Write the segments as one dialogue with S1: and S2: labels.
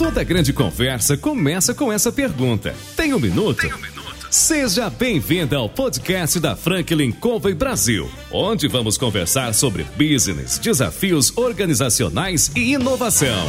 S1: Toda grande conversa começa com essa pergunta. Tem um minuto? Tem um minuto? Seja bem-vinda ao podcast da Franklin Covey Brasil, onde vamos conversar sobre business, desafios organizacionais e inovação.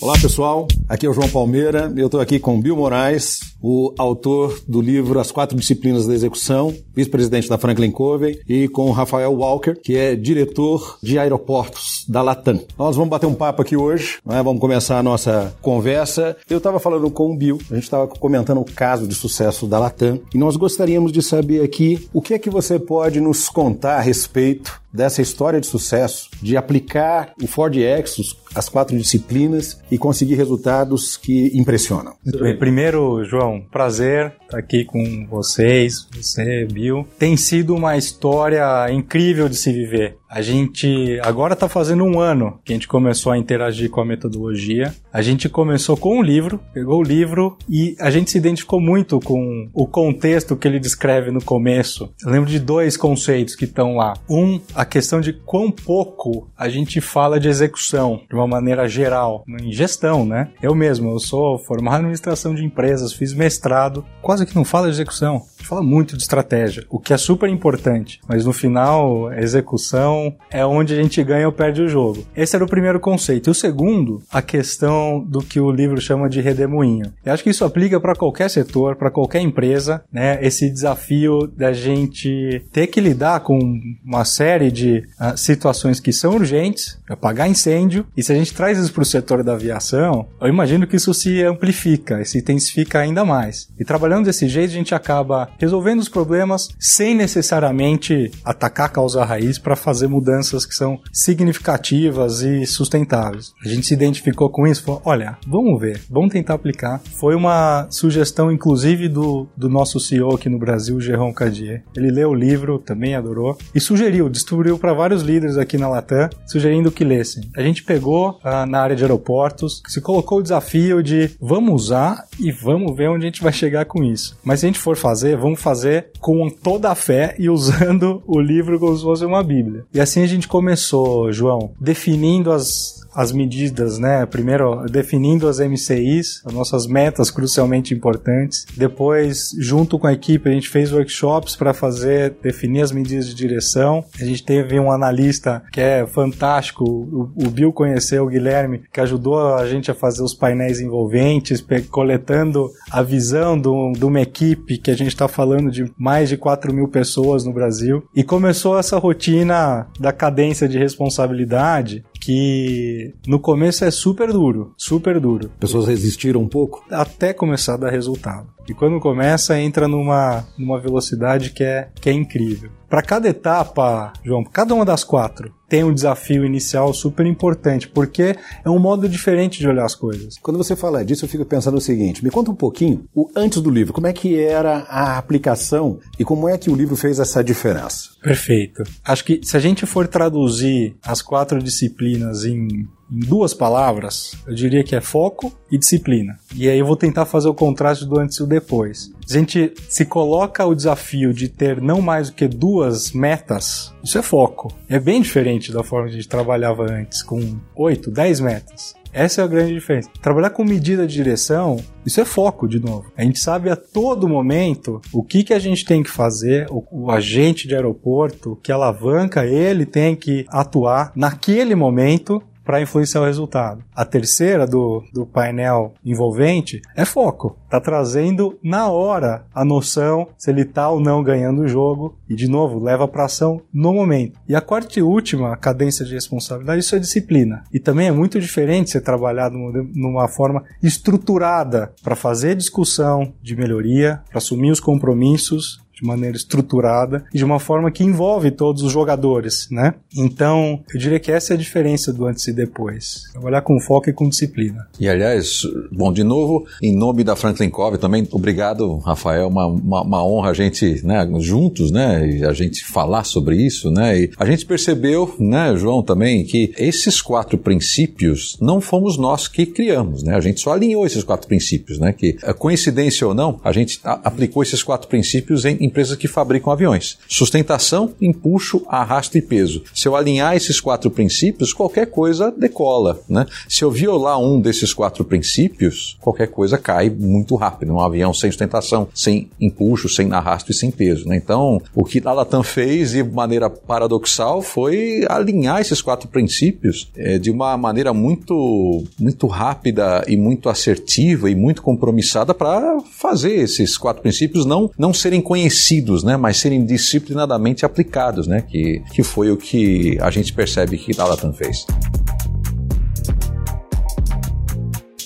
S2: Olá pessoal, aqui é o João Palmeira, eu estou aqui com Bill Moraes, o autor do livro As Quatro Disciplinas da Execução, vice-presidente da Franklin Covey, e com o Rafael Walker, que é diretor de aeroportos da Latam. Nós vamos bater um papo aqui hoje, né? vamos começar a nossa conversa. Eu estava falando com o Bill, a gente estava comentando o caso de sucesso da Latam, e nós gostaríamos de saber aqui o que é que você pode nos contar a respeito dessa história de sucesso, de aplicar o Ford Exos, as quatro disciplinas e conseguir resultados que impressionam.
S3: Primeiro, João, prazer estar aqui com vocês, você, Bill. Tem sido uma história incrível de se viver. A gente agora está fazendo um ano que a gente começou a interagir com a metodologia. A gente começou com um livro, pegou o livro e a gente se identificou muito com o contexto que ele descreve no começo. Eu lembro de dois conceitos que estão lá. Um, a questão de quão pouco a gente fala de execução de uma maneira geral, em gestão, né? Eu mesmo, eu sou formado em administração de empresas, fiz mestrado, quase que não fala execução. Fala muito de estratégia, o que é super importante, mas no final, a execução é onde a gente ganha ou perde o jogo. Esse era o primeiro conceito. E o segundo, a questão do que o livro chama de redemoinho. Eu acho que isso aplica para qualquer setor, para qualquer empresa, né? Esse desafio da gente ter que lidar com uma série de uh, situações que são urgentes, apagar incêndio, e se a gente traz isso para o setor da aviação, eu imagino que isso se amplifica se intensifica ainda mais. E trabalhando desse jeito, a gente acaba resolvendo os problemas sem necessariamente atacar a causa raiz para fazer mudanças que são significativas e sustentáveis. A gente se identificou com isso, falou, olha, vamos ver, vamos tentar aplicar. Foi uma sugestão, inclusive, do, do nosso CEO aqui no Brasil, Jérôme Cadier. Ele leu o livro, também adorou, e sugeriu, distribuiu para vários líderes aqui na Latam, sugerindo que lessem. A gente pegou ah, na área de aeroportos, se colocou o desafio de vamos usar e vamos ver onde a gente vai chegar com isso. Mas se a gente for fazer, vamos fazer com toda a fé e usando o livro como se fosse uma Bíblia. E assim a gente começou, João, definindo as, as medidas, né? Primeiro, definindo as MCIs, as nossas metas crucialmente importantes. Depois, junto com a equipe, a gente fez workshops para fazer, definir as medidas de direção. A gente teve um analista que é fantástico, o, Bill conheceu o Guilherme, que ajudou a gente a fazer os painéis envolventes, coletando a visão de uma equipe que a gente está falando de mais de 4 mil pessoas no Brasil. E começou essa rotina da cadência de responsabilidade que no começo é super duro, super duro.
S2: Pessoas resistiram um pouco?
S3: Até começar a dar resultado. E quando começa, entra numa, numa velocidade que é, que é incrível. Para cada etapa, João, cada uma das quatro tem um desafio inicial super importante, porque é um modo diferente de olhar as coisas.
S2: Quando você fala disso, eu fico pensando o seguinte: me conta um pouquinho, o antes do livro, como é que era a aplicação e como é que o livro fez essa diferença?
S3: Perfeito. Acho que se a gente for traduzir as quatro disciplinas em em duas palavras, eu diria que é foco e disciplina. E aí eu vou tentar fazer o contraste do antes e o depois. A gente se coloca o desafio de ter não mais do que duas metas, isso é foco. É bem diferente da forma que a gente trabalhava antes, com oito, dez metas. Essa é a grande diferença. Trabalhar com medida de direção, isso é foco, de novo. A gente sabe a todo momento o que, que a gente tem que fazer, o, o agente de aeroporto, que alavanca, ele tem que atuar naquele momento para influenciar o resultado. A terceira do, do painel envolvente é foco. Tá trazendo na hora a noção se ele tá ou não ganhando o jogo e de novo leva para ação no momento. E a quarta e última cadência de responsabilidade isso é disciplina. E também é muito diferente ser trabalhado numa forma estruturada para fazer discussão de melhoria, para assumir os compromissos de maneira estruturada e de uma forma que envolve todos os jogadores, né? Então, eu diria que essa é a diferença do antes e depois. Trabalhar com foco e com disciplina.
S4: E aliás, bom, de novo, em nome da Franklin Covey também, obrigado, Rafael, uma, uma, uma, honra a gente, né, juntos, né, e a gente falar sobre isso, né, e a gente percebeu, né, João, também, que esses quatro princípios não fomos nós que criamos, né, a gente só alinhou esses quatro princípios, né, que coincidência ou não, a gente aplicou esses quatro princípios em, em empresas que fabricam aviões. Sustentação, empuxo, arrasto e peso. Se eu alinhar esses quatro princípios, qualquer coisa decola. Né? Se eu violar um desses quatro princípios, qualquer coisa cai muito rápido. Um avião sem sustentação, sem empuxo, sem arrasto e sem peso. Né? Então, o que a Latam fez de maneira paradoxal foi alinhar esses quatro princípios é, de uma maneira muito, muito rápida e muito assertiva e muito compromissada para fazer esses quatro princípios não, não serem conhecidos, né, mas serem disciplinadamente aplicados, né, que, que foi o que a gente percebe que a Latam fez.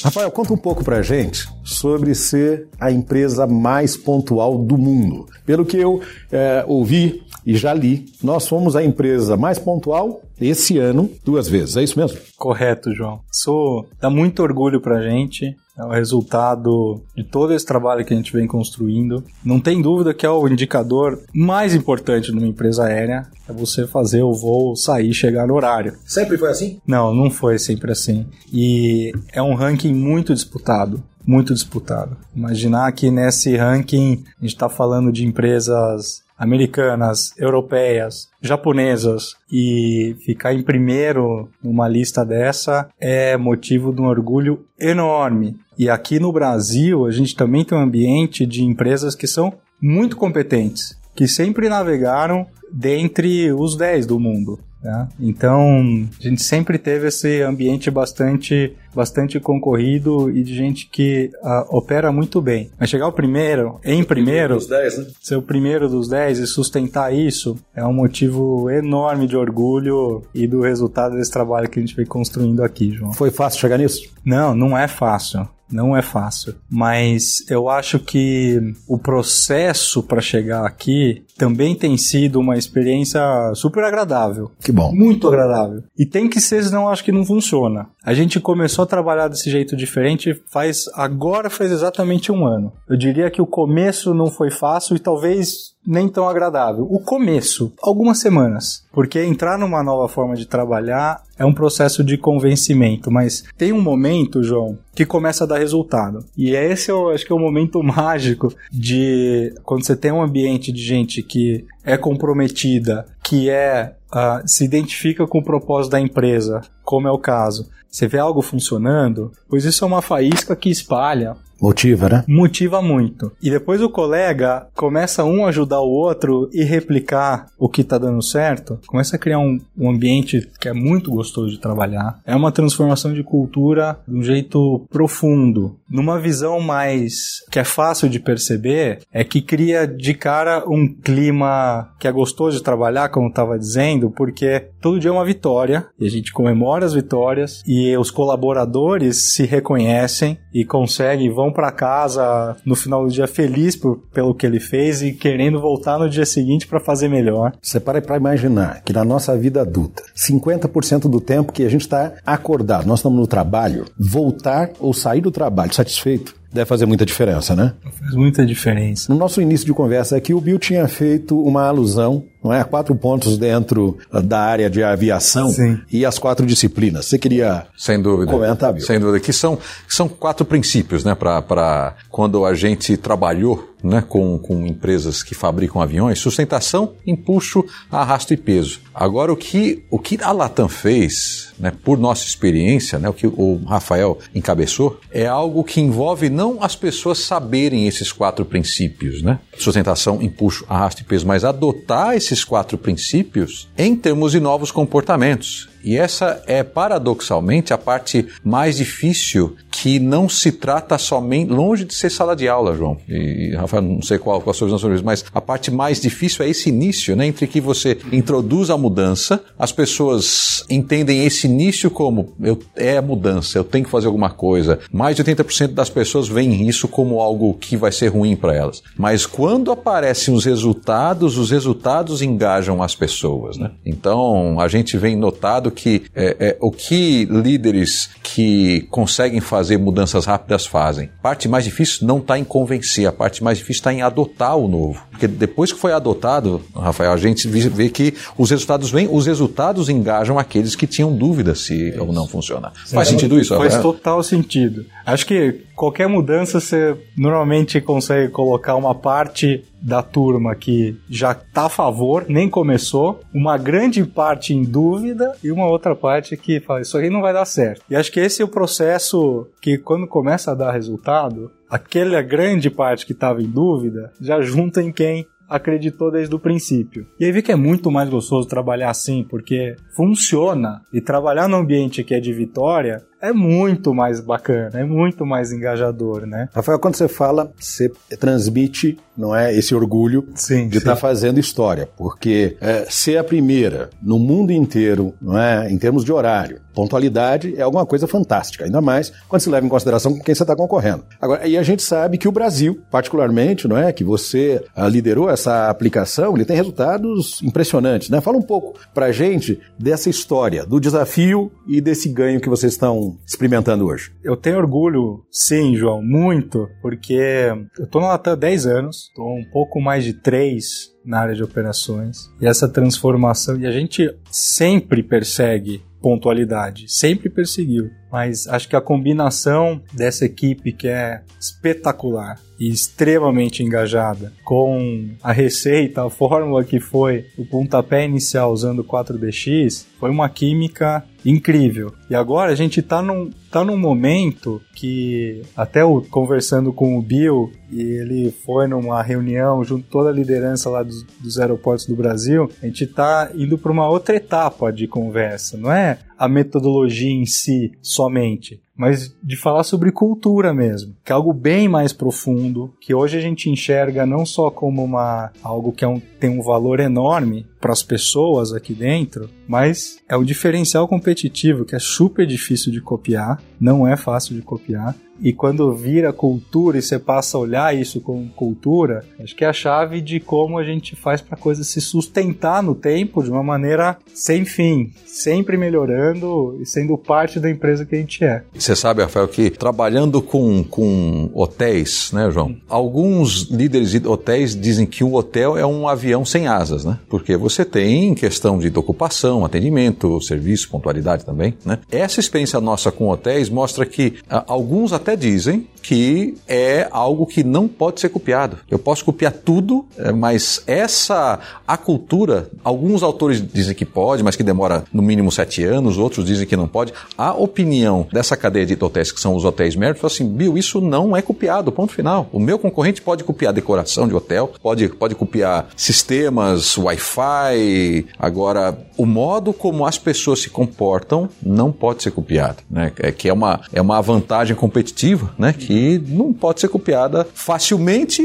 S2: Rafael, conta um pouco pra gente sobre ser a empresa mais pontual do mundo. Pelo que eu é, ouvi e já li, nós somos a empresa mais pontual esse ano duas vezes. É isso mesmo?
S3: Correto, João. Isso dá muito orgulho pra gente. É o resultado de todo esse trabalho que a gente vem construindo. Não tem dúvida que é o indicador mais importante numa empresa aérea. É você fazer o voo sair e chegar no horário.
S2: Sempre foi assim?
S3: Não, não foi sempre assim. E é um ranking muito disputado muito disputado. Imaginar que nesse ranking a gente está falando de empresas americanas, europeias, japonesas e ficar em primeiro numa lista dessa é motivo de um orgulho enorme. E aqui no Brasil a gente também tem um ambiente de empresas que são muito competentes, que sempre navegaram dentre os 10 do mundo. Né? Então, a gente sempre teve esse ambiente bastante, bastante concorrido e de gente que uh, opera muito bem. Mas chegar o primeiro, em primeiro,
S2: dos 10, né?
S3: ser o primeiro dos 10 e sustentar isso é um motivo enorme de orgulho e do resultado desse trabalho que a gente vem construindo aqui, João.
S2: Foi fácil chegar nisso?
S3: Não, não é fácil. Não é fácil, mas eu acho que o processo para chegar aqui também tem sido uma experiência super agradável.
S2: Que bom.
S3: Muito agradável. E tem que ser, senão acho que não funciona. A gente começou a trabalhar desse jeito diferente faz agora faz exatamente um ano. Eu diria que o começo não foi fácil e talvez nem tão agradável. O começo, algumas semanas, porque entrar numa nova forma de trabalhar é um processo de convencimento, mas tem um momento, João, que começa a dar resultado. E esse eu acho que é o momento mágico de quando você tem um ambiente de gente que é comprometida, que é uh, se identifica com o propósito da empresa, como é o caso. Você vê algo funcionando, pois isso é uma faísca que espalha
S2: Motiva, né?
S3: Motiva muito. E depois o colega começa um a ajudar o outro e replicar o que está dando certo, começa a criar um, um, ambiente que é muito gostoso de trabalhar. É uma transformação de cultura de um jeito profundo. Numa visão mais que é fácil de perceber, é que cria de cara um clima que é gostoso de trabalhar, como estava dizendo, porque todo dia é uma vitória e a gente comemora as vitórias e os colaboradores se reconhecem e conseguem, vão para casa no final do dia feliz por, pelo que ele fez e querendo voltar no dia seguinte para fazer melhor.
S2: Você para para imaginar que na nossa vida adulta, 50% do tempo que a gente está acordado, nós estamos no trabalho, voltar ou sair do trabalho satisfeito deve fazer muita diferença, né?
S3: Faz muita diferença.
S2: No nosso início de conversa aqui, o Bill tinha feito uma alusão, não é? Quatro pontos dentro da área de aviação
S3: Sim.
S2: e as quatro disciplinas. Você queria
S4: Sem dúvida.
S2: comentar, Bill?
S4: Sem dúvida. Que são, são quatro princípios, né? Para quando a gente trabalhou né, com, com empresas que fabricam aviões, sustentação, empuxo, arrasto e peso. Agora, o que, o que a Latam fez, né, por nossa experiência, né, o que o Rafael encabeçou, é algo que envolve não as pessoas saberem esses quatro princípios, né? Sustentação, empuxo, arrasto e peso, mas adotar esses quatro princípios em termos de novos comportamentos. E essa é paradoxalmente a parte mais difícil que não se trata somente longe de ser sala de aula, João. E Rafael, não sei qual, qual a sua visão mas a parte mais difícil é esse início, né, entre que você introduz a mudança, as pessoas entendem esse início como eu, é a mudança, eu tenho que fazer alguma coisa. Mais de 80% das pessoas veem isso como algo que vai ser ruim para elas. Mas quando aparecem os resultados, os resultados engajam as pessoas, né? Então, a gente vem notado que é, é, o que líderes que conseguem fazer mudanças rápidas fazem. A parte mais difícil não está em convencer, a parte mais difícil está em adotar o novo. Porque depois que foi adotado, Rafael, a gente vê que os resultados vêm, os resultados engajam aqueles que tinham dúvida se ou não funciona. Faz sentido isso,
S3: Rafael? Faz total sentido. Acho que qualquer mudança você normalmente consegue colocar uma parte da turma que já está a favor, nem começou, uma grande parte em dúvida e uma outra parte que fala, isso aí não vai dar certo. E acho que esse é o processo que quando começa a dar resultado, aquela grande parte que estava em dúvida já junta em quem acreditou desde o princípio. E aí vi que é muito mais gostoso trabalhar assim, porque funciona. E trabalhar num ambiente que é de vitória é muito mais bacana, é muito mais engajador, né?
S2: Rafael, quando você fala, você transmite, não é, esse orgulho
S3: sim,
S2: de estar tá fazendo história, porque é, ser a primeira no mundo inteiro, não é, em termos de horário, pontualidade é alguma coisa fantástica, ainda mais quando se leva em consideração com quem você está concorrendo. Agora, e a gente sabe que o Brasil, particularmente, não é, que você ah, liderou essa aplicação, ele tem resultados impressionantes, né? Fala um pouco para gente dessa história, do desafio e desse ganho que vocês estão experimentando hoje?
S3: Eu tenho orgulho, sim, João, muito, porque eu estou na Latam há 10 anos, estou um pouco mais de 3 na área de operações, e essa transformação, e a gente sempre persegue pontualidade, sempre perseguiu. Mas acho que a combinação dessa equipe que é espetacular e extremamente engajada com a receita, a fórmula que foi o pontapé inicial usando o 4DX, foi uma química incrível. E agora a gente está num, tá num momento que, até o, conversando com o Bill, e ele foi numa reunião junto toda a liderança lá dos, dos aeroportos do Brasil, a gente está indo para uma outra etapa de conversa, não é a metodologia em si somente, mas de falar sobre cultura mesmo, que é algo bem mais profundo, que hoje a gente enxerga não só como uma algo que é um, tem um valor enorme para as pessoas aqui dentro, mas é o diferencial competitivo que é super difícil de copiar, não é fácil de copiar e quando vira cultura e você passa a olhar isso como cultura, acho que é a chave de como a gente faz para a coisa se sustentar no tempo de uma maneira sem fim, sempre melhorando e sendo parte da empresa que a gente é.
S4: Você sabe, Rafael, que trabalhando com, com hotéis, né, João? Alguns líderes de hotéis dizem que o hotel é um avião sem asas, né? Porque você tem questão de ocupação, atendimento, serviço, pontualidade também, né? Essa experiência nossa com hotéis mostra que ah, alguns até dizem que é algo que não pode ser copiado. Eu posso copiar tudo, eh, mas essa a cultura, alguns autores dizem que pode, mas que demora no mínimo sete anos, outros dizem que não pode. A opinião dessa cadeia de hotéis, que são os hotéis mérito, fala assim, Bill, isso não é copiado, ponto final. O meu concorrente pode copiar decoração de hotel, pode, pode copiar sistemas, Wi-Fi, agora o modo como as pessoas se comportam não pode ser copiado, né? É que é uma, é uma vantagem competitiva, né? Que não pode ser copiada facilmente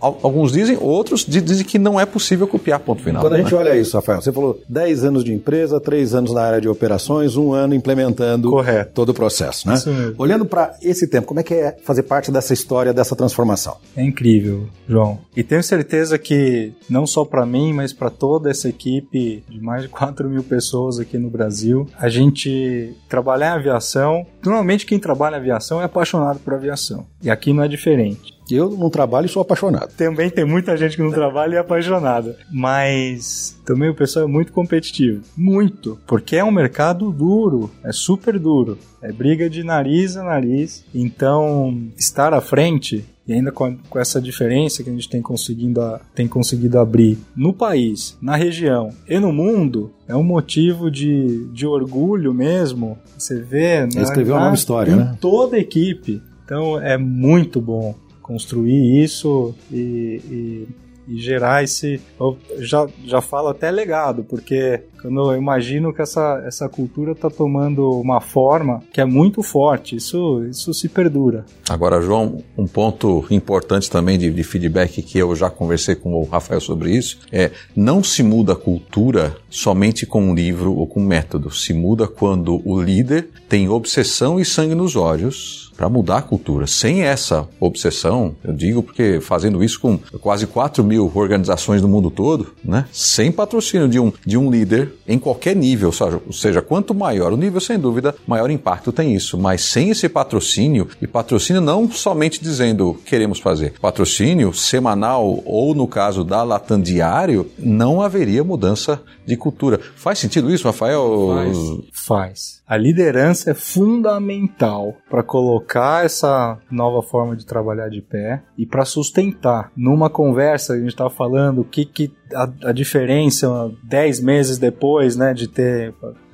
S4: alguns dizem, outros dizem que não é possível copiar ponto final.
S2: Quando a gente né? olha isso, Rafael, você falou 10 anos de empresa, 3 anos na área de operações, um ano implementando
S3: Correto.
S2: todo o processo, né? Olhando para esse tempo, como é que é fazer parte dessa história, dessa transformação?
S3: É incrível, João. E tenho certeza que não só para mim, mas para toda essa equipe de mais de 4 mil pessoas aqui no Brasil, a gente trabalhar em aviação, normalmente quem trabalha em aviação é apaixonado por aviação. E aqui não é diferente.
S2: Eu não trabalho e sou apaixonado.
S3: Também tem muita gente que não trabalha e é apaixonada. Mas também o pessoal é muito competitivo. Muito. Porque é um mercado duro. É super duro. É briga de nariz a nariz. Então, estar à frente e ainda com, essa diferença que a gente tem conseguindo, tem conseguido abrir no país, na região e no mundo, é um motivo de, de orgulho mesmo. Você vê,
S2: né? Escreveu uma nova história, né?
S3: Toda a equipe. Então é muito bom construir isso e, e, e gerar esse. Eu já, já falo até legado, porque quando eu imagino que essa, essa cultura está tomando uma forma que é muito forte, isso, isso se perdura.
S4: Agora, João, um ponto importante também de, de feedback que eu já conversei com o Rafael sobre isso é não se muda a cultura somente com um livro ou com um método, se muda quando o líder tem obsessão e sangue nos olhos para mudar a cultura. Sem essa obsessão, eu digo porque fazendo isso com quase 4 mil organizações no mundo todo, né? sem patrocínio de um, de um líder em qualquer nível, ou seja, quanto maior o nível, sem dúvida, maior impacto tem isso. Mas sem esse patrocínio, e patrocínio não somente dizendo queremos fazer, patrocínio semanal ou no caso da Latam diário, não haveria mudança de cultura. Faz sentido isso, Rafael?
S3: Faz. Faz. A liderança é fundamental para colocar essa nova forma de trabalhar de pé e para sustentar. Numa conversa, a gente estava falando o que, que a, a diferença 10 meses depois né, de ter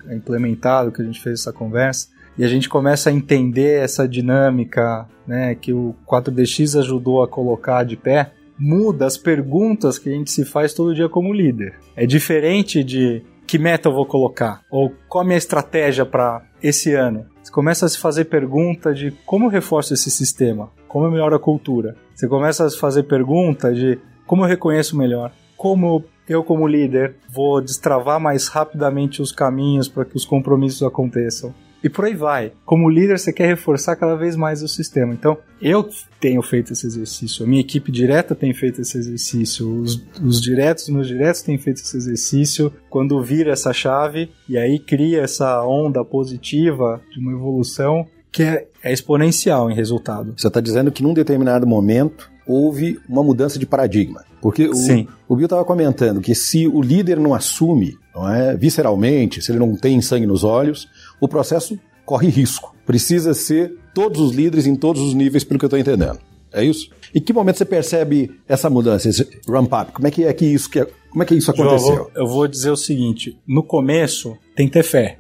S3: implementado que a gente fez essa conversa e a gente começa a entender essa dinâmica né, que o 4DX ajudou a colocar de pé, muda as perguntas que a gente se faz todo dia como líder. É diferente de que meta eu vou colocar ou qual a minha estratégia para esse ano. Você começa a se fazer pergunta de como eu reforço esse sistema, como eu melhoro a cultura. Você começa a se fazer pergunta de como eu reconheço melhor, como eu como líder vou destravar mais rapidamente os caminhos para que os compromissos aconteçam. E por aí vai. Como líder, você quer reforçar cada vez mais o sistema. Então, eu tenho feito esse exercício, a minha equipe direta tem feito esse exercício, os, os diretos meus diretos têm feito esse exercício. Quando vira essa chave e aí cria essa onda positiva de uma evolução que é, é exponencial em resultado.
S2: Você está dizendo que num determinado momento houve uma mudança de paradigma. Porque o,
S3: Sim.
S2: o Bill estava comentando que se o líder não assume, não é, visceralmente, se ele não tem sangue nos olhos, o processo corre risco. Precisa ser todos os líderes em todos os níveis, pelo que eu estou entendendo. É isso? Em que momento você percebe essa mudança, esse ramp up? Como é que é que isso que como é que isso aconteceu?
S3: Eu vou, eu vou dizer o seguinte: no começo tem que ter fé.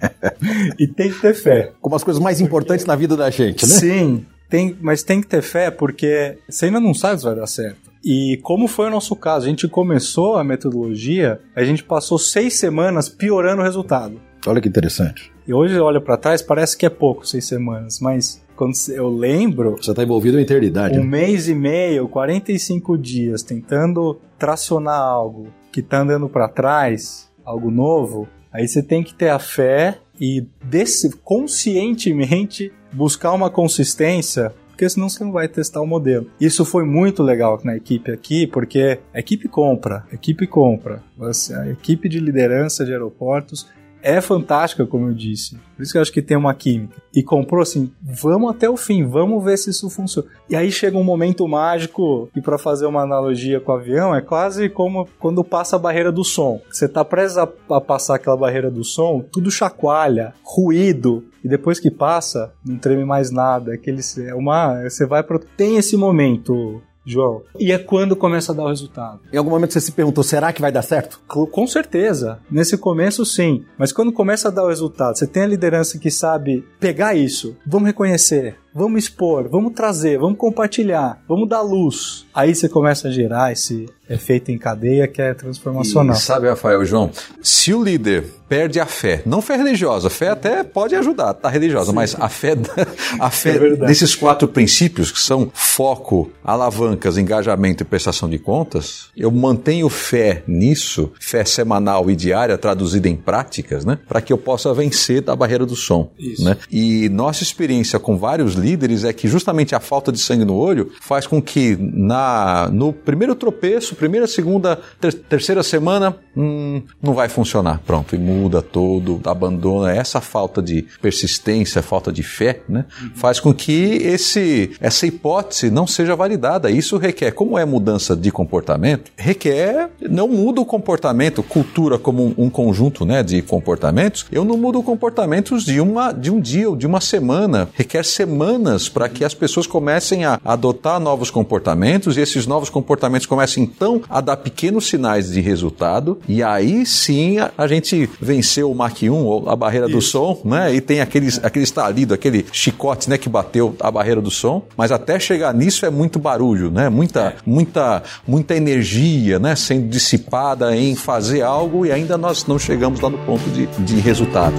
S3: e tem que ter fé.
S2: Como as coisas mais importantes na vida da gente, né?
S3: Sim, tem, mas tem que ter fé porque você ainda não sabe se vai dar certo. E como foi o nosso caso, a gente começou a metodologia, a gente passou seis semanas piorando o resultado.
S2: Olha que interessante.
S3: E hoje eu olho para trás, parece que é pouco, seis semanas, mas quando eu lembro.
S2: Você está envolvido na eternidade.
S3: Um né? mês e meio, 45 dias, tentando tracionar algo que está andando para trás, algo novo, aí você tem que ter a fé e desse, conscientemente buscar uma consistência porque senão você não vai testar o modelo. Isso foi muito legal na equipe aqui, porque a equipe compra, a equipe compra. A equipe de liderança de aeroportos é fantástica, como eu disse. Por isso que eu acho que tem uma química. E comprou assim, vamos até o fim, vamos ver se isso funciona. E aí chega um momento mágico, e para fazer uma analogia com o avião, é quase como quando passa a barreira do som. Você tá prestes a, a passar aquela barreira do som, tudo chacoalha, ruído, e depois que passa, não treme mais nada. Aquele, é uma, você vai pro tem esse momento João. E é quando começa a dar o resultado.
S2: Em algum momento você se perguntou, será que vai dar certo?
S3: Com certeza. Nesse começo, sim. Mas quando começa a dar o resultado, você tem a liderança que sabe pegar isso, vamos reconhecer, vamos expor, vamos trazer, vamos compartilhar, vamos dar luz. Aí você começa a gerar esse efeito em cadeia que é transformacional.
S4: E sabe, Rafael, João, se o líder perde a fé, não fé religiosa, fé até pode ajudar, tá religiosa, Sim. mas a fé, a fé é desses quatro princípios que são foco, alavancas, engajamento e prestação de contas, eu mantenho fé nisso, fé semanal e diária traduzida em práticas, né, para que eu possa vencer da barreira do som, Isso. né? E nossa experiência com vários líderes é que justamente a falta de sangue no olho faz com que na no primeiro tropeço, primeira, segunda, ter, terceira semana, hum, não vai funcionar, pronto, e muda todo, abandona. Essa falta de persistência, falta de fé, né, faz com que esse essa hipótese não seja validada. Isso requer, como é mudança de comportamento, requer não muda o comportamento, cultura como um, um conjunto, né, de comportamentos. Eu não mudo comportamentos de uma de um dia ou de uma semana, requer semanas semanas para que as pessoas comecem a adotar novos comportamentos e esses novos comportamentos comecem então a dar pequenos sinais de resultado e aí sim a, a gente venceu o Mach 1 ou a barreira Isso. do som, né? E tem aquele, aquele estalido, aquele chicote, né, que bateu a barreira do som, mas até chegar nisso é muito barulho, né? Muita, é. muita, muita energia, né, sendo dissipada em fazer algo e ainda nós não chegamos lá no ponto de, de resultado.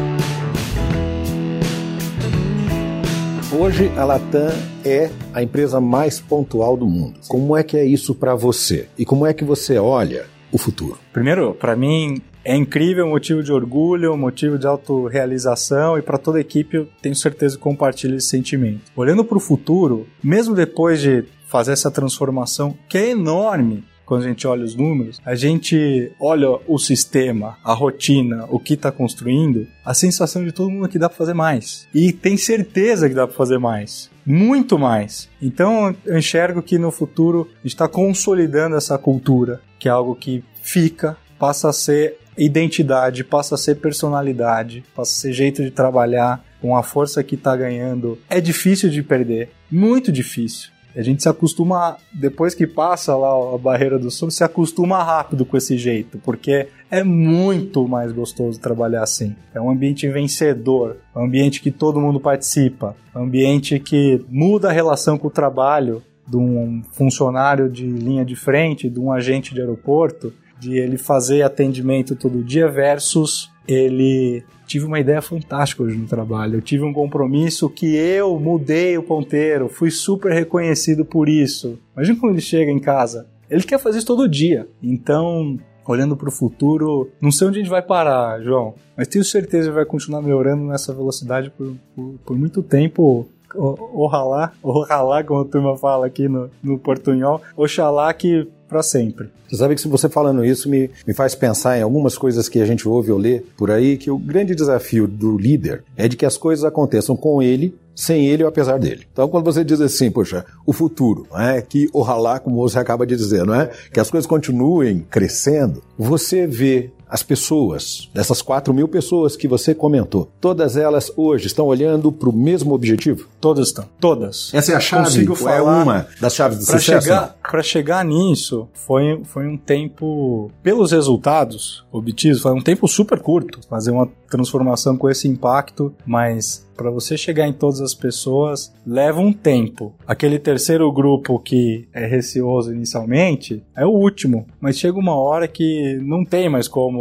S2: Hoje a Latam é a empresa mais pontual do mundo. Como é que é isso para você? E como é que você olha o futuro?
S3: Primeiro, para mim é incrível, motivo de orgulho, motivo de autorrealização e para toda a equipe eu tenho certeza que compartilha esse sentimento. Olhando para o futuro, mesmo depois de fazer essa transformação que é enorme, quando a gente olha os números, a gente olha o sistema, a rotina, o que está construindo, a sensação de todo mundo é que dá para fazer mais. E tem certeza que dá para fazer mais. Muito mais. Então eu enxergo que no futuro está consolidando essa cultura, que é algo que fica, passa a ser identidade, passa a ser personalidade, passa a ser jeito de trabalhar, com a força que está ganhando. É difícil de perder, muito difícil. A gente se acostuma, depois que passa lá a barreira do sono, se acostuma rápido com esse jeito, porque é muito mais gostoso trabalhar assim. É um ambiente vencedor, é um ambiente que todo mundo participa, é um ambiente que muda a relação com o trabalho de um funcionário de linha de frente, de um agente de aeroporto, de ele fazer atendimento todo dia versus ele tive uma ideia fantástica hoje no trabalho. Eu tive um compromisso que eu mudei o ponteiro, fui super reconhecido por isso. Imagina quando ele chega em casa. Ele quer fazer isso todo dia. Então, olhando para o futuro, não sei onde a gente vai parar, João, mas tenho certeza que vai continuar melhorando nessa velocidade por, por, por muito tempo. Ojalá, ojalá, como a turma fala aqui no, no portunhol, oxalá que para sempre.
S2: Você sabe que se você falando isso me, me faz pensar em algumas coisas que a gente ouve ou lê por aí, que o grande desafio do líder é de que as coisas aconteçam com ele, sem ele ou apesar dele. Então, quando você diz assim, poxa, o futuro, é? que ojalá, como você acaba de dizer, não é? que as coisas continuem crescendo, você vê as pessoas, dessas 4 mil pessoas que você comentou, todas elas hoje estão olhando para o mesmo objetivo?
S3: Todas estão. Todas.
S2: Essa é a chave?
S3: Consigo
S2: é
S3: falar
S2: uma das chaves do
S3: Para
S2: sucesso?
S3: chegar, pra chegar nisso, foi, foi um tempo, pelos resultados obtidos, foi um tempo super curto. Fazer uma transformação com esse impacto, mas para você chegar em todas as pessoas leva um tempo. Aquele terceiro grupo que é receoso inicialmente é o último, mas chega uma hora que não tem mais como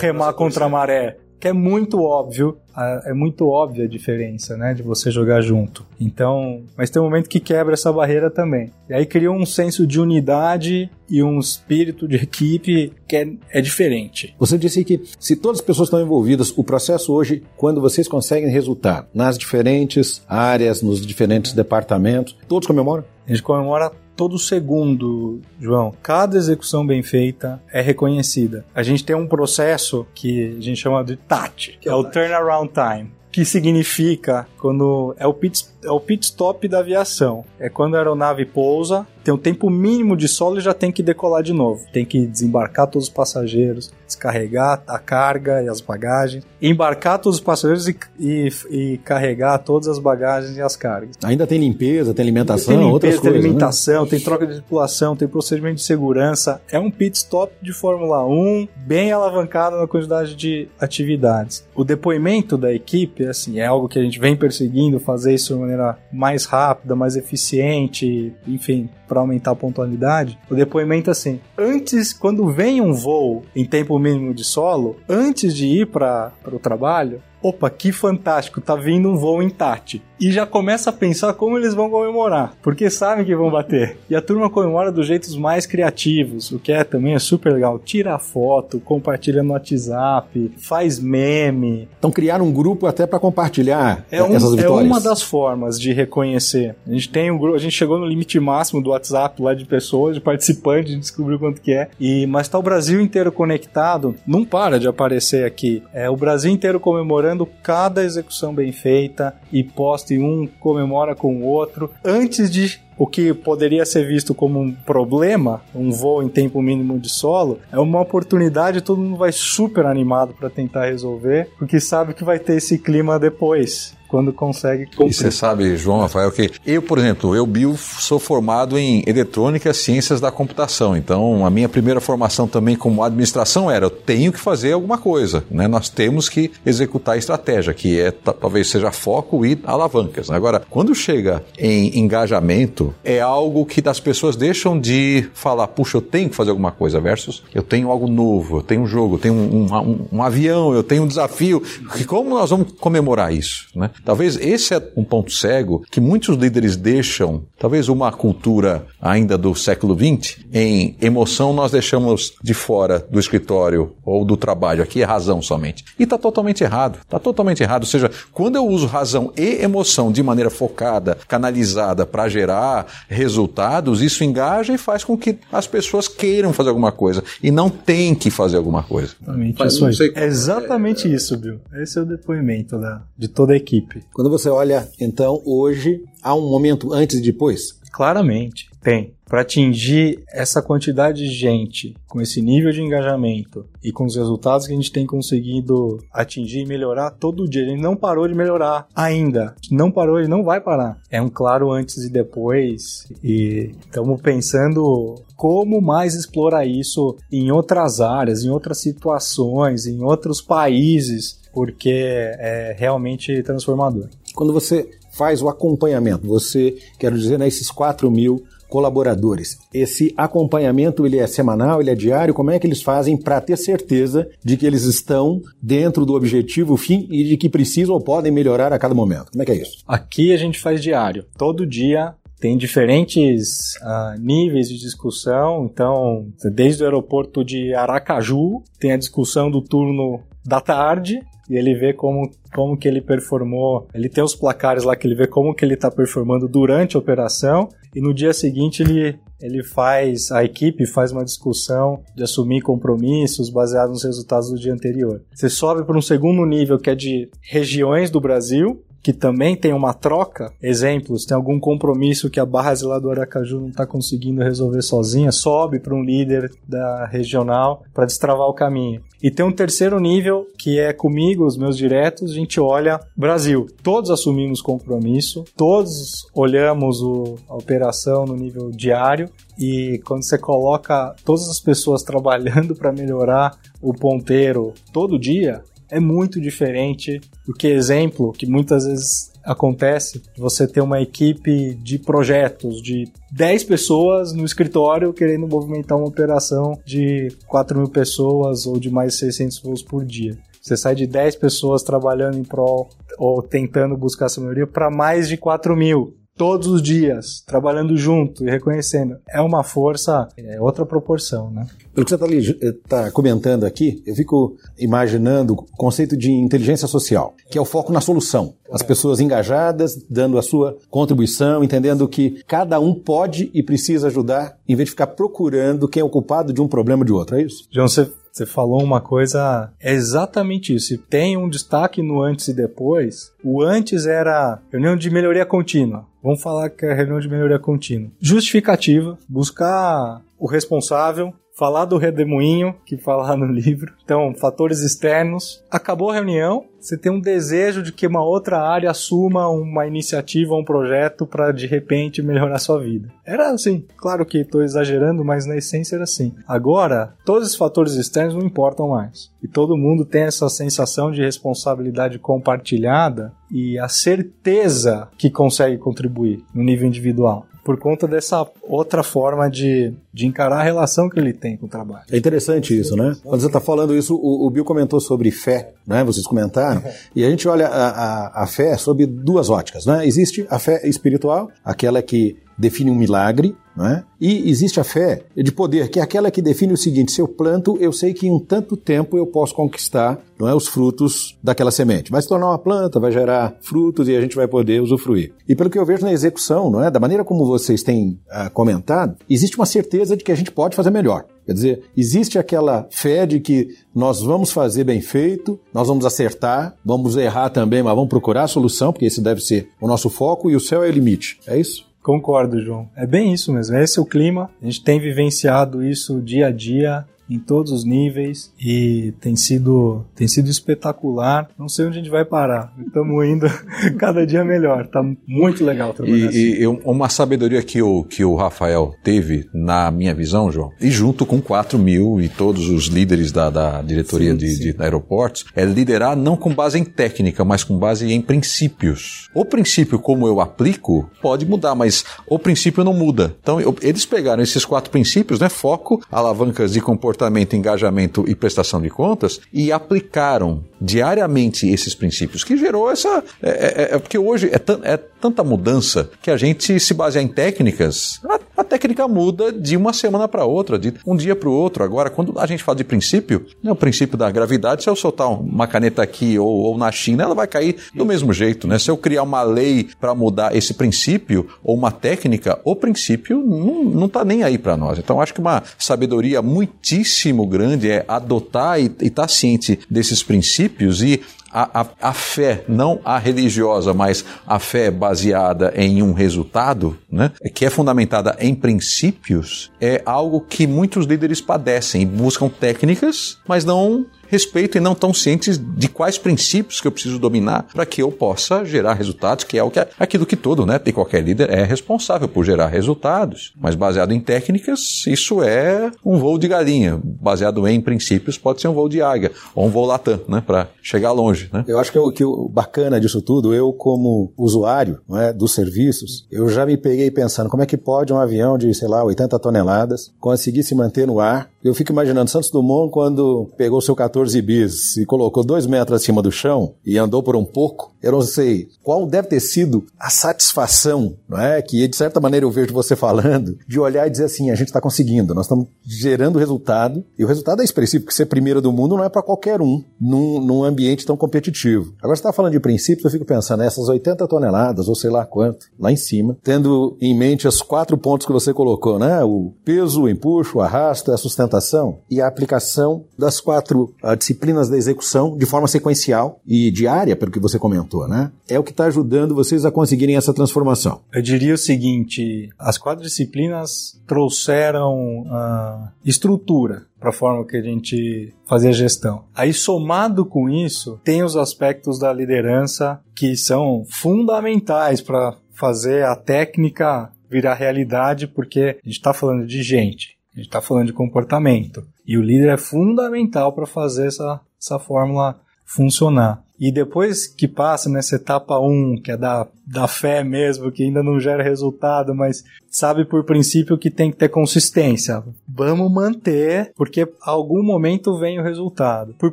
S3: remar contra a maré. Que é muito óbvio, a- é muito óbvia a diferença, né, de você jogar junto. Então, mas tem um momento que quebra essa barreira também. E aí cria um senso de unidade e um espírito de equipe que é, é diferente.
S2: Você disse que se todas as pessoas estão envolvidas, o processo hoje, quando vocês conseguem resultado nas diferentes áreas, nos diferentes departamentos, todos comemoram?
S3: A gente comemora todo segundo, João. Cada execução bem feita é reconhecida. A gente tem um processo que a gente chama de TAT, que é o Turnaround Time. Que significa quando é o pit, é o pit stop da aviação. É quando a aeronave pousa, tem um tempo mínimo de solo e já tem que decolar de novo. Tem que desembarcar todos os passageiros, descarregar a carga e as bagagens, embarcar todos os passageiros e, e, e carregar todas as bagagens e as cargas.
S2: Ainda tem limpeza, tem alimentação,
S3: Tem
S2: outras
S3: limpeza, tem
S2: coisas. né?
S3: alimentação, tem troca de tripulação, tem procedimento de segurança. É um pit stop de Fórmula 1 bem alavancado na quantidade de atividades. O depoimento da equipe, assim, é algo que a gente vem perseguindo, fazer isso de maneira mais rápida, mais eficiente, enfim, para aumentar a pontualidade. O depoimento, assim, antes, quando vem um voo em tempo mínimo de solo, antes de ir para o trabalho, opa, que fantástico, tá vindo um voo em TAT. E já começa a pensar como eles vão comemorar, porque sabem que vão bater. E a turma comemora dos jeitos mais criativos, o que é também é super legal. Tira foto, compartilha no WhatsApp, faz meme.
S2: Então criaram um grupo até para compartilhar
S3: É, um-
S2: essas
S3: é
S2: vitórias.
S3: uma das formas de reconhecer. A gente tem um grupo, a gente chegou no limite máximo do WhatsApp lá de pessoas, de participantes, a gente descobriu quanto que é. E mas tá o Brasil inteiro conectado, não para de aparecer aqui. É o Brasil inteiro comemorando cada execução bem feita e posta e um comemora com o outro antes de o que poderia ser visto como um problema, um voo em tempo mínimo de solo, é uma oportunidade, todo mundo vai super animado para tentar resolver, porque sabe que vai ter esse clima depois, quando consegue
S4: E
S3: cumprir.
S4: você sabe, João Rafael, que eu, por exemplo, eu, Bill, sou formado em eletrônica e ciências da computação. Então, a minha primeira formação também como administração era: eu tenho que fazer alguma coisa. Né? Nós temos que executar a estratégia, que é ta- talvez seja foco e alavancas. Agora, quando chega em engajamento, é algo que as pessoas deixam de falar: puxa, eu tenho que fazer alguma coisa, versus eu tenho algo novo, eu tenho um jogo, eu tenho um, um- um- um avião, eu tenho um desafio. E como nós vamos comemorar isso? Né? Talvez esse é um ponto cego que muitos líderes deixam, talvez uma cultura ainda do século XX, em emoção nós deixamos de fora do escritório ou do trabalho. Aqui é razão somente. E está totalmente errado. Está totalmente errado. Ou seja, quando eu uso razão e emoção de maneira focada, canalizada para gerar resultados, isso engaja e faz com que as pessoas queiram fazer alguma coisa e não tem que fazer alguma coisa.
S3: Exatamente isso aí. É exatamente é. isso, Bill. Esse é o depoimento da, de toda a equipe.
S2: Quando você olha, então, hoje, há um momento antes e depois?
S3: Claramente, tem. Para atingir essa quantidade de gente com esse nível de engajamento e com os resultados que a gente tem conseguido atingir e melhorar todo dia, a gente não parou de melhorar ainda. Não parou e não vai parar. É um claro antes e depois. E estamos pensando como mais explorar isso em outras áreas, em outras situações, em outros países, porque é realmente transformador.
S2: Quando você faz o acompanhamento, você, quero dizer, né, 4 mil colaboradores. Esse acompanhamento ele é semanal, ele é diário. Como é que eles fazem para ter certeza de que eles estão dentro do objetivo fim e de que precisam ou podem melhorar a cada momento? Como é que é isso?
S3: Aqui a gente faz diário. Todo dia tem diferentes uh, níveis de discussão. Então, desde o aeroporto de Aracaju, tem a discussão do turno da tarde, e ele vê como, como que ele performou. Ele tem os placares lá que ele vê como que ele está performando durante a operação e no dia seguinte ele, ele faz, a equipe faz uma discussão de assumir compromissos baseados nos resultados do dia anterior. Você sobe para um segundo nível que é de regiões do Brasil, que também tem uma troca, exemplos, tem algum compromisso que a Barra do Aracaju não está conseguindo resolver sozinha, sobe para um líder da regional para destravar o caminho. E tem um terceiro nível que é comigo, os meus diretos, a gente olha Brasil. Todos assumimos compromisso, todos olhamos o, a operação no nível diário e quando você coloca todas as pessoas trabalhando para melhorar o ponteiro todo dia, é muito diferente do que exemplo que muitas vezes acontece você ter uma equipe de projetos de 10 pessoas no escritório querendo movimentar uma operação de 4 mil pessoas ou de mais de 600 voos por dia. Você sai de 10 pessoas trabalhando em prol ou tentando buscar essa maioria para mais de 4 mil todos os dias, trabalhando junto e reconhecendo. É uma força, é outra proporção, né?
S2: Pelo que você está tá comentando aqui, eu fico imaginando o conceito de inteligência social, que é o foco na solução. As pessoas engajadas, dando a sua contribuição, entendendo que cada um pode e precisa ajudar, em vez de ficar procurando quem é o culpado de um problema ou de outro. É isso?
S3: João, você você falou uma coisa, é exatamente isso. E tem um destaque no antes e depois. O antes era reunião de melhoria contínua. Vamos falar que é reunião de melhoria contínua. Justificativa, buscar o responsável, falar do redemoinho, que fala no livro. Então, fatores externos. Acabou a reunião, você tem um desejo de que uma outra área assuma uma iniciativa, um projeto para de repente melhorar sua vida. Era assim, claro que estou exagerando, mas na essência era assim. Agora, todos os fatores externos não importam mais. E todo mundo tem essa sensação de responsabilidade compartilhada e a certeza que consegue contribuir no nível individual por conta dessa outra forma de, de encarar a relação que ele tem com o trabalho.
S2: É interessante isso, né? Quando você está falando isso, o, o Bill comentou sobre fé, né? Vocês comentaram. E a gente olha a, a, a fé sob duas óticas, né? Existe a fé espiritual, aquela que define um milagre, não é? E existe a fé de poder, que é aquela que define o seguinte: se eu planto, eu sei que em um tanto tempo eu posso conquistar não é, os frutos daquela semente. Vai se tornar uma planta, vai gerar frutos e a gente vai poder usufruir. E pelo que eu vejo na execução, não é? da maneira como vocês têm ah, comentado, existe uma certeza de que a gente pode fazer melhor. Quer dizer, existe aquela fé de que nós vamos fazer bem feito, nós vamos acertar, vamos errar também, mas vamos procurar a solução, porque esse deve ser o nosso foco e o céu é o limite. É isso?
S3: Concordo, João. É bem isso mesmo. Esse é o clima. A gente tem vivenciado isso dia a dia em todos os níveis e tem sido, tem sido espetacular. Não sei onde a gente vai parar. Estamos indo cada dia melhor. Tá muito legal trabalhar
S4: e,
S3: assim.
S4: E uma sabedoria que o, que o Rafael teve, na minha visão, João, e junto com 4 mil e todos os líderes da, da diretoria sim, de, sim. de aeroportos, é liderar não com base em técnica, mas com base em princípios. O princípio, como eu aplico, pode mudar, mas o princípio não muda. Então, eu, eles pegaram esses quatro princípios, né? Foco, alavancas de comportamento comportamento, engajamento e prestação de contas e aplicaram diariamente esses princípios, que gerou essa. É, é, é porque hoje é, é tanta mudança que a gente se baseia em técnicas, a, a técnica muda de uma semana para outra, de um dia para o outro. Agora, quando a gente fala de princípio, né, o princípio da gravidade, se eu soltar uma caneta aqui ou, ou na China, ela vai cair do mesmo jeito. Né? Se eu criar uma lei para mudar esse princípio ou uma técnica, o princípio não está nem aí para nós. Então, acho que uma sabedoria muitíssimo grande é adotar e estar tá ciente desses princípios e a, a, a, fé, não a religiosa, mas a fé baseada em um resultado, né, que é fundamentada em princípios, é algo que muitos líderes padecem, buscam técnicas, mas não respeito e não tão cientes de quais princípios que eu preciso dominar para que eu possa gerar resultados, que é o que é, aquilo que todo, né, tem qualquer líder é responsável por gerar resultados. Mas baseado em técnicas, isso é um voo de galinha. Baseado em princípios, pode ser um voo de águia ou um voo latam, né, para chegar longe, né?
S2: Eu acho que o, que o bacana disso tudo, eu como usuário, é, dos serviços, eu já me peguei pensando como é que pode um avião de, sei lá, 80 toneladas conseguir se manter no ar eu fico imaginando Santos Dumont quando pegou seu 14 bis e colocou dois metros acima do chão e andou por um pouco. Eu não sei qual deve ter sido a satisfação, não é? Que de certa maneira eu vejo você falando, de olhar e dizer assim: a gente está conseguindo, nós estamos gerando resultado e o resultado é expressivo, porque ser primeiro do mundo não é para qualquer um num, num, ambiente tão competitivo. Agora você está falando de princípios, eu fico pensando, essas 80 toneladas ou sei lá quanto, lá em cima, tendo em mente os quatro pontos que você colocou, né? O peso, o empuxo, o arrasto, a sustentação e a aplicação das quatro uh, disciplinas da execução de forma sequencial e diária, pelo que você comentou, né? É o que está ajudando vocês a conseguirem essa transformação.
S3: Eu diria o seguinte: as quatro disciplinas trouxeram uh, estrutura para a forma que a gente fazia gestão. Aí, somado com isso, tem os aspectos da liderança que são fundamentais para fazer a técnica virar realidade, porque a gente está falando de gente. A gente está falando de comportamento. E o líder é fundamental para fazer essa, essa fórmula funcionar. E depois que passa nessa etapa 1, que é da, da fé mesmo, que ainda não gera resultado, mas sabe por princípio que tem que ter consistência. Vamos manter, porque algum momento vem o resultado. Por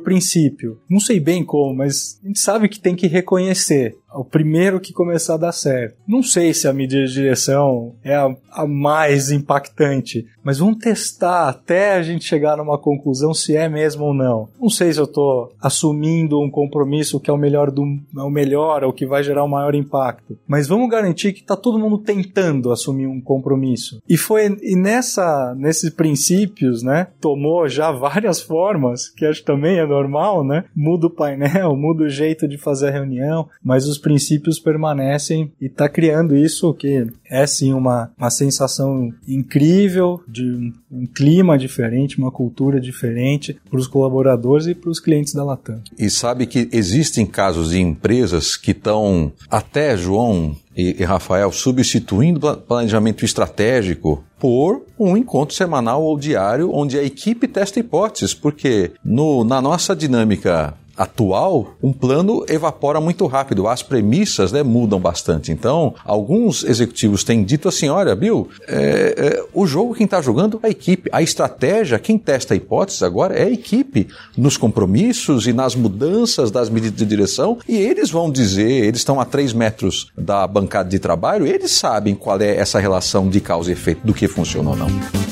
S3: princípio, não sei bem como, mas a gente sabe que tem que reconhecer o primeiro que começar a dar certo. Não sei se a medida de direção é a, a, mais impactante, mas vamos testar até a gente chegar numa conclusão se é mesmo ou não. Não sei se eu estou assumindo um compromisso que é o melhor do é o melhor ou que vai gerar o maior impacto, mas vamos garantir que está todo mundo tentando assumir um compromisso. E foi e nessa nesses princípios, né, tomou já várias formas, que acho que também é normal, né? Muda o painel, muda o jeito de fazer a reunião, mas os princípios permanecem e está criando isso que é sim uma, uma sensação incrível de um, um clima diferente, uma cultura diferente para os colaboradores e para os clientes da Latam.
S4: E sabe que existem casos de empresas que estão até, João, e, e, Rafael, substituindo planejamento estratégico por um encontro semanal ou diário onde a equipe testa hipóteses, porque no, na nossa dinâmica atual, um plano evapora muito rápido, as premissas né, mudam bastante. Então, alguns executivos têm dito assim: olha, Bill, é, é, o jogo quem está jogando é a equipe, a estratégia, quem testa a hipótese agora é a equipe, nos compromissos e nas mudanças das medidas de direção, e eles vão dizer, eles estão a três metros da bancada de trabalho, eles sabem qual é essa relação de causa e efeito, do que funciona ou não.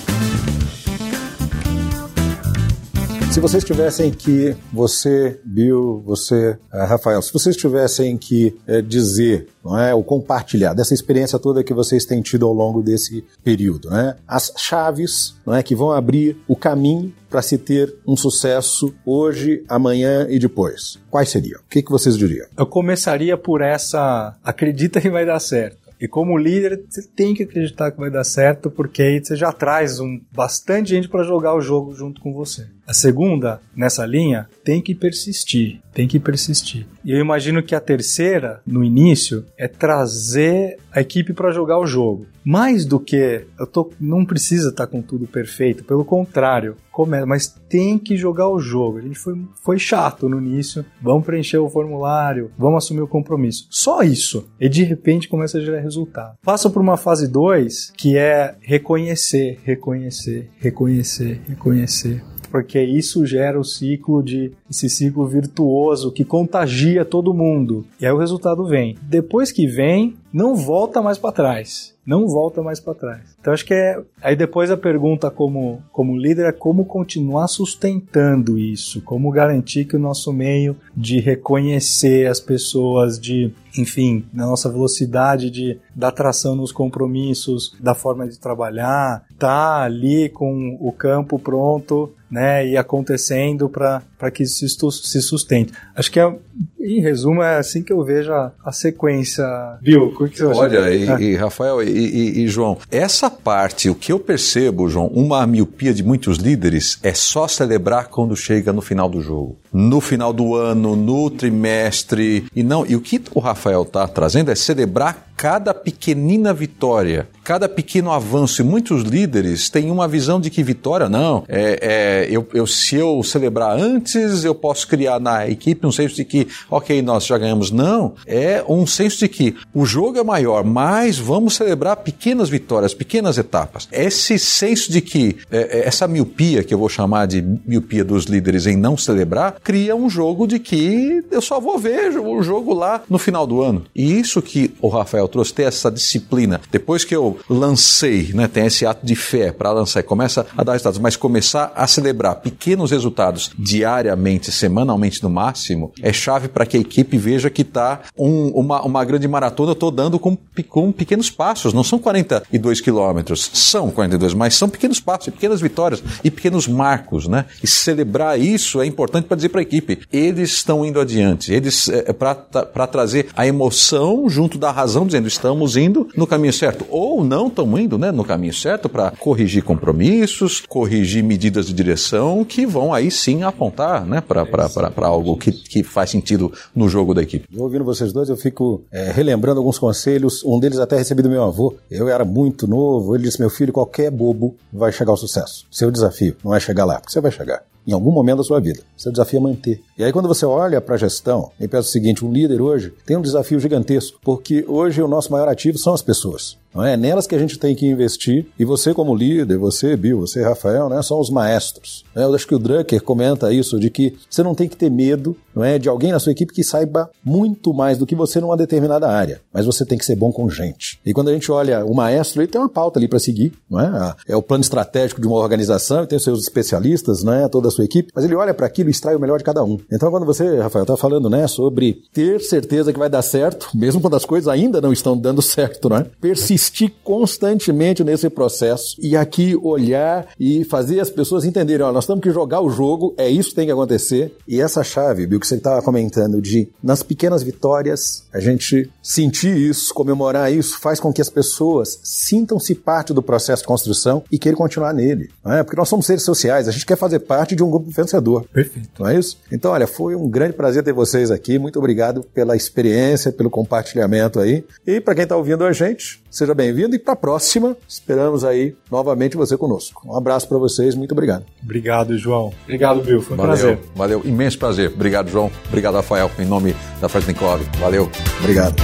S2: Se vocês tivessem que, você, Bill, você, uh, Rafael, se vocês tivessem que uh, dizer, não é, ou compartilhar dessa experiência toda que vocês têm tido ao longo desse período, né, as chaves, não é, que vão abrir o caminho para se ter um sucesso hoje, amanhã e depois, quais seriam? O que, que vocês diriam?
S3: Eu começaria por essa, acredita que vai dar certo. E como líder, você tem que acreditar que vai dar certo, porque aí você já traz um, bastante gente para jogar o jogo junto com você. A segunda, nessa linha, tem que persistir, tem que persistir. E eu imagino que a terceira, no início, é trazer a equipe para jogar o jogo. Mais do que eu tô, não precisa estar tá com tudo perfeito, pelo contrário, começa, mas tem que jogar o jogo. A gente foi, foi chato no início, vamos preencher o formulário, vamos assumir o compromisso. Só isso. E de repente começa a gerar resultado. Passa por uma fase 2 que é reconhecer, reconhecer, reconhecer, reconhecer porque isso gera o ciclo de esse ciclo virtuoso que contagia todo mundo. E aí o resultado vem. Depois que vem, não volta mais para trás não volta mais para trás. Então acho que é. Aí depois a pergunta como, como líder é como continuar sustentando isso, como garantir que o nosso meio de reconhecer as pessoas, de, enfim, na nossa velocidade de da tração nos compromissos, da forma de trabalhar, tá ali com o campo pronto né, e acontecendo para que isso se sustente. Acho que, é, em resumo, é assim que eu vejo a, a sequência. Bill, o que você acha?
S4: Olha, e, é. e Rafael e, e, e, João, essa parte, o que eu percebo, João, uma miopia de muitos líderes é só celebrar quando chega no final do jogo. No final do ano, no trimestre. E não, e o que o Rafael está trazendo é celebrar cada pequenina vitória, cada pequeno avanço. E muitos líderes têm uma visão de que vitória, não, é, é eu, eu, se eu celebrar antes, eu posso criar na equipe um senso de que, ok, nós já ganhamos. Não, é um senso de que o jogo é maior, mas vamos celebrar pequenas vitórias, pequenas etapas. Esse senso de que, é, é essa miopia, que eu vou chamar de miopia dos líderes em não celebrar, cria um jogo de que eu só vou ver o jogo lá no final do ano. E isso que o Rafael trouxe ter essa disciplina. Depois que eu lancei, né, tem esse ato de fé para lançar e começa a dar resultados, mas começar a celebrar pequenos resultados diariamente, semanalmente no máximo, é chave para que a equipe veja que está um, uma, uma grande maratona eu estou dando com, com pequenos passos. Não são 42 quilômetros, são 42, mas são pequenos passos, pequenas vitórias e pequenos marcos, né? E celebrar isso é importante para dizer para a equipe, eles estão indo adiante, eles é, é para trazer a emoção junto da razão, dizendo dizendo estamos indo no caminho certo, ou não estamos indo né, no caminho certo para corrigir compromissos, corrigir medidas de direção que vão aí sim apontar né, para algo que, que faz sentido no jogo da equipe.
S2: Ouvindo vocês dois, eu fico é, relembrando alguns conselhos, um deles até recebi do meu avô. Eu era muito novo, ele disse: Meu filho, qualquer bobo vai chegar ao sucesso. Seu desafio não é chegar lá, porque você vai chegar em algum momento da sua vida. Seu desafio é manter. E aí, quando você olha para a gestão, e pensa o seguinte: um líder hoje tem um desafio gigantesco, porque hoje o nosso maior ativo são as pessoas. Não é? é nelas que a gente tem que investir. E você, como líder, você, Bill, você, Rafael, né, são os maestros. É, eu acho que o Drucker comenta isso, de que você não tem que ter medo não é, de alguém na sua equipe que saiba muito mais do que você numa determinada área. Mas você tem que ser bom com gente. E quando a gente olha o maestro, ele tem uma pauta ali para seguir. Não é? é o plano estratégico de uma organização, tem os seus especialistas, né, toda a sua equipe. Mas ele olha para aquilo e extrai o melhor de cada um. Então, quando você, Rafael, está falando né, sobre ter certeza que vai dar certo, mesmo quando as coisas ainda não estão dando certo, não é? persistir insistir constantemente nesse processo e aqui olhar e fazer as pessoas entenderem, ó, nós temos que jogar o jogo, é isso que tem que acontecer. E essa chave, Bill, que você estava comentando de nas pequenas vitórias, a gente sentir isso, comemorar isso, faz com que as pessoas sintam-se parte do processo de construção e queiram continuar nele. Não é? Porque nós somos seres sociais, a gente quer fazer parte de um grupo vencedor.
S3: Perfeito.
S2: Não é isso? Então, olha, foi um grande prazer ter vocês aqui. Muito obrigado pela experiência, pelo compartilhamento aí. E para quem está ouvindo a gente, seja bem-vindo e para a próxima, esperamos aí novamente você conosco. Um abraço para vocês, muito obrigado.
S3: Obrigado, João. Obrigado, Bill. Foi um
S4: valeu,
S3: prazer.
S4: Valeu, imenso prazer. Obrigado, João. Obrigado, Rafael, em nome da Cove. Valeu.
S2: Obrigado.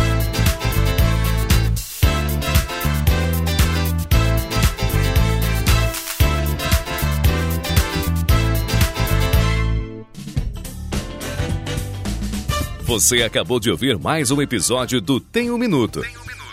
S1: Você acabou de ouvir mais um episódio do Tem um Minuto.